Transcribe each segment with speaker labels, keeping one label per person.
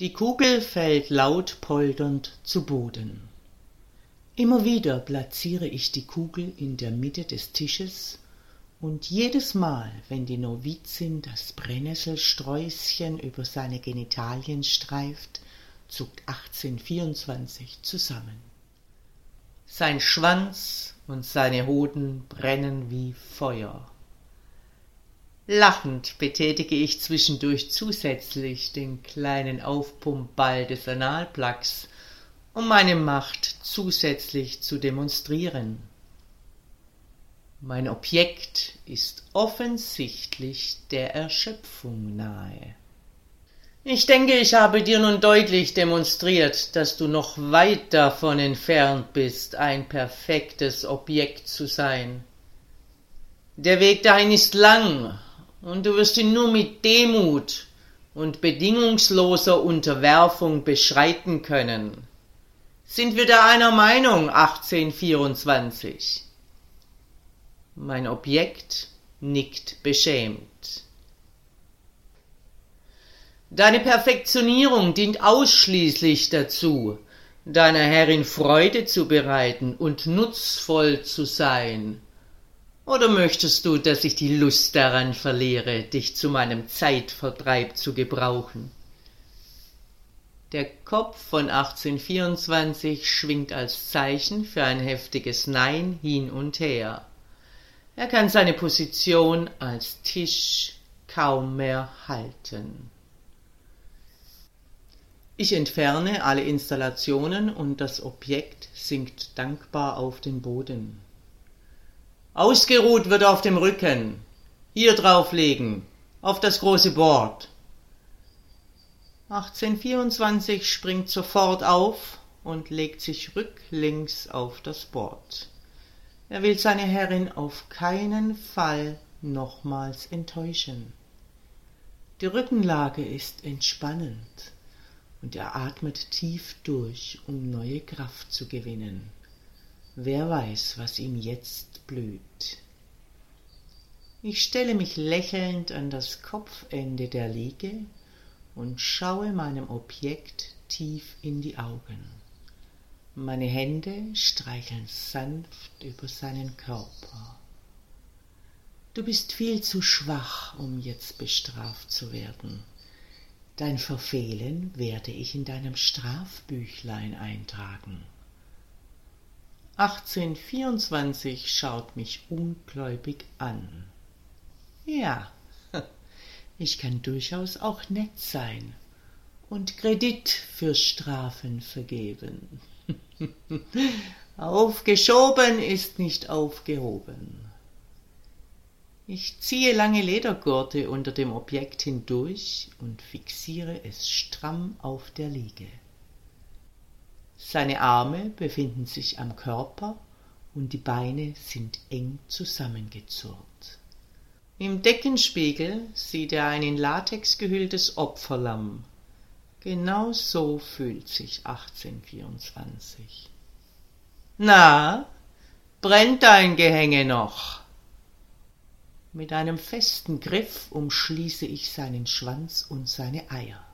Speaker 1: Die Kugel fällt laut polternd zu Boden. Immer wieder platziere ich die Kugel in der Mitte des Tisches, und jedes Mal, wenn die Novizin das Brennnesselsträußchen über seine Genitalien streift, zuckt 1824 zusammen. Sein Schwanz und seine Hoden brennen wie Feuer. Lachend betätige ich zwischendurch zusätzlich den kleinen Aufpumpball des Analplugs, um meine Macht zusätzlich zu demonstrieren. Mein Objekt ist offensichtlich der Erschöpfung nahe. Ich denke, ich habe dir nun deutlich demonstriert, dass du noch weit davon entfernt bist, ein perfektes Objekt zu sein. Der Weg dahin ist lang, und du wirst ihn nur mit Demut und bedingungsloser Unterwerfung beschreiten können. Sind wir da einer Meinung 1824? Mein Objekt nickt beschämt. Deine Perfektionierung dient ausschließlich dazu, deiner Herrin Freude zu bereiten und nutzvoll zu sein, oder möchtest du, dass ich die Lust daran verliere, dich zu meinem Zeitvertreib zu gebrauchen? Der Kopf von 1824 schwingt als Zeichen für ein heftiges Nein hin und her. Er kann seine Position als Tisch kaum mehr halten. Ich entferne alle Installationen und das Objekt sinkt dankbar auf den Boden. Ausgeruht wird auf dem Rücken. Hier drauflegen. Auf das große Board. 1824 springt sofort auf und legt sich rücklings auf das Board. Er will seine Herrin auf keinen Fall nochmals enttäuschen. Die Rückenlage ist entspannend und er atmet tief durch, um neue Kraft zu gewinnen. Wer weiß, was ihm jetzt blüht. Ich stelle mich lächelnd an das Kopfende der Liege und schaue meinem Objekt tief in die Augen. Meine Hände streicheln sanft über seinen Körper. Du bist viel zu schwach, um jetzt bestraft zu werden. Dein Verfehlen werde ich in deinem Strafbüchlein eintragen. 1824 schaut mich ungläubig an. Ja, ich kann durchaus auch nett sein und Kredit für Strafen vergeben. Aufgeschoben ist nicht aufgehoben. Ich ziehe lange Ledergurte unter dem Objekt hindurch und fixiere es stramm auf der Liege. Seine Arme befinden sich am Körper und die Beine sind eng zusammengezurrt. Im Deckenspiegel sieht er ein in Latex gehülltes Opferlamm. Genau so fühlt sich 1824. Na, brennt dein Gehänge noch? Mit einem festen Griff umschließe ich seinen Schwanz und seine Eier.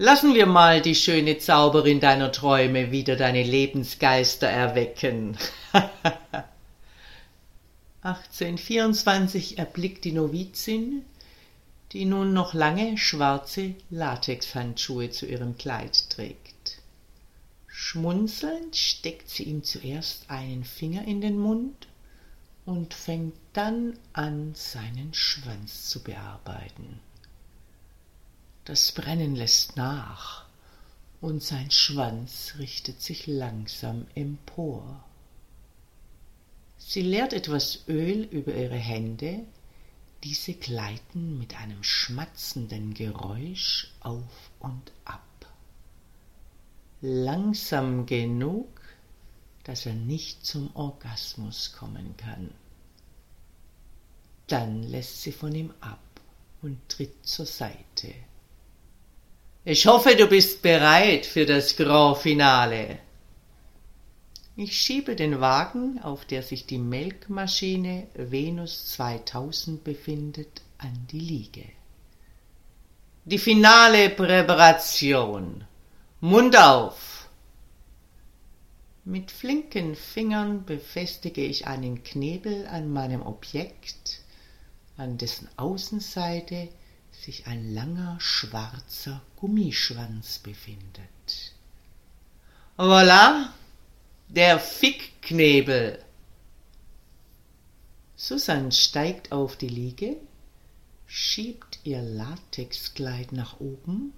Speaker 1: Lassen wir mal die schöne Zauberin deiner Träume wieder deine Lebensgeister erwecken. 1824 erblickt die Novizin, die nun noch lange schwarze Latexhandschuhe zu ihrem Kleid trägt. Schmunzelnd steckt sie ihm zuerst einen Finger in den Mund und fängt dann an, seinen Schwanz zu bearbeiten. Das Brennen lässt nach, und sein Schwanz richtet sich langsam empor. Sie leert etwas Öl über ihre Hände, diese gleiten mit einem schmatzenden Geräusch auf und ab. langsam genug, dass er nicht zum Orgasmus kommen kann. Dann lässt sie von ihm ab und tritt zur Seite. Ich hoffe, du bist bereit für das Grand Finale. Ich schiebe den Wagen, auf der sich die Melkmaschine Venus 2000 befindet, an die Liege. Die finale Präparation. Mund auf. Mit flinken Fingern befestige ich einen Knebel an meinem Objekt, an dessen Außenseite sich ein langer schwarzer Gummischwanz befindet. Voilà, der Fickknebel. Susan steigt auf die Liege, schiebt ihr Latexkleid nach oben,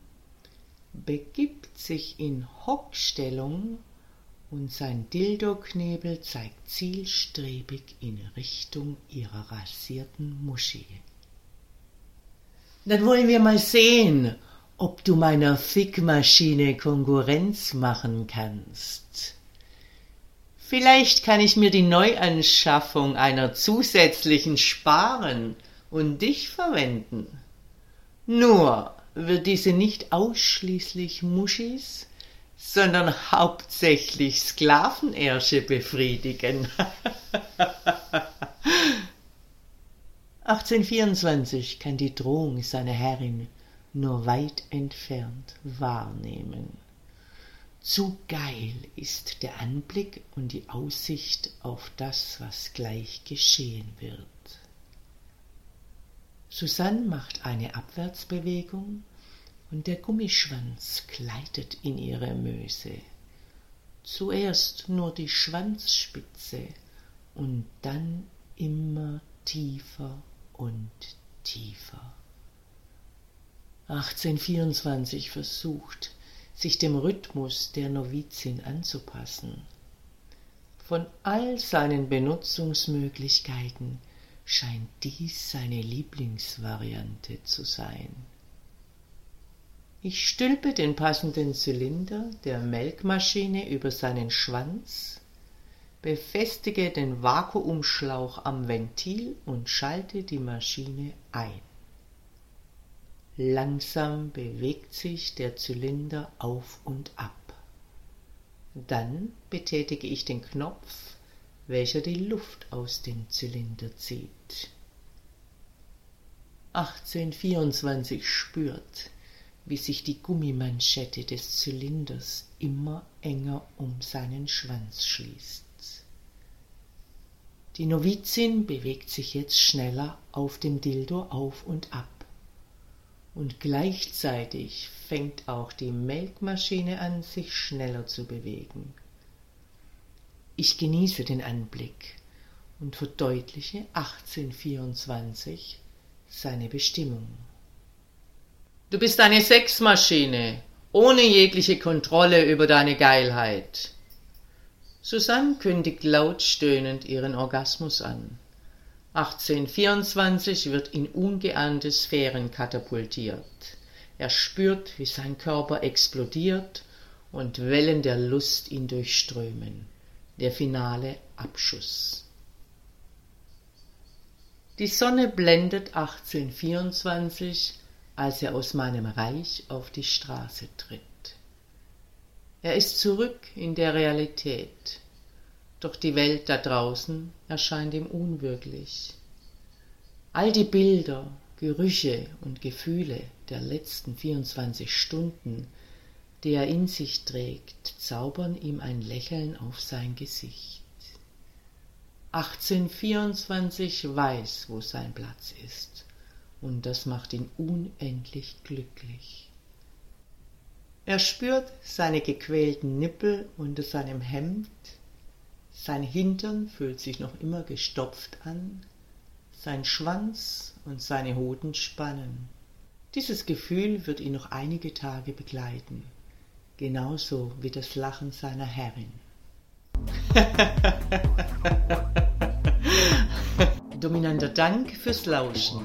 Speaker 1: begibt sich in Hockstellung und sein Dildoknebel zeigt zielstrebig in Richtung ihrer rasierten Muschi. Dann wollen wir mal sehen, ob du meiner Fickmaschine Konkurrenz machen kannst. Vielleicht kann ich mir die Neuanschaffung einer zusätzlichen sparen und dich verwenden. Nur wird diese nicht ausschließlich Muschis, sondern hauptsächlich Sklavenersche befriedigen. 1824 kann die Drohung seiner Herrin nur weit entfernt wahrnehmen. Zu geil ist der Anblick und die Aussicht auf das, was gleich geschehen wird. Susanne macht eine Abwärtsbewegung und der Gummischwanz gleitet in ihre Möse. Zuerst nur die Schwanzspitze und dann immer tiefer und tiefer. 1824 versucht, sich dem Rhythmus der Novizin anzupassen. Von all seinen Benutzungsmöglichkeiten scheint dies seine Lieblingsvariante zu sein. Ich stülpe den passenden Zylinder der Melkmaschine über seinen Schwanz, befestige den Vakuumschlauch am Ventil und schalte die Maschine ein. Langsam bewegt sich der Zylinder auf und ab. Dann betätige ich den Knopf, welcher die Luft aus dem Zylinder zieht. 1824 spürt, wie sich die Gummimanschette des Zylinders immer enger um seinen Schwanz schließt. Die Novizin bewegt sich jetzt schneller auf dem Dildo auf und ab und gleichzeitig fängt auch die Melkmaschine an, sich schneller zu bewegen. Ich genieße den Anblick und verdeutliche 1824 seine Bestimmung. Du bist eine Sexmaschine, ohne jegliche Kontrolle über deine Geilheit. Susanne kündigt laut stöhnend ihren Orgasmus an. 1824 wird in ungeahnte Sphären katapultiert. Er spürt, wie sein Körper explodiert und Wellen der Lust ihn durchströmen. Der finale Abschuss. Die Sonne blendet 1824, als er aus meinem Reich auf die Straße tritt. Er ist zurück in der Realität, doch die Welt da draußen erscheint ihm unwirklich. All die Bilder, Gerüche und Gefühle der letzten 24 Stunden, die er in sich trägt, zaubern ihm ein Lächeln auf sein Gesicht. 1824 weiß, wo sein Platz ist, und das macht ihn unendlich glücklich. Er spürt seine gequälten Nippel unter seinem Hemd, sein Hintern fühlt sich noch immer gestopft an, sein Schwanz und seine Hoden spannen. Dieses Gefühl wird ihn noch einige Tage begleiten, genauso wie das Lachen seiner Herrin. Dominanter Dank fürs Lauschen.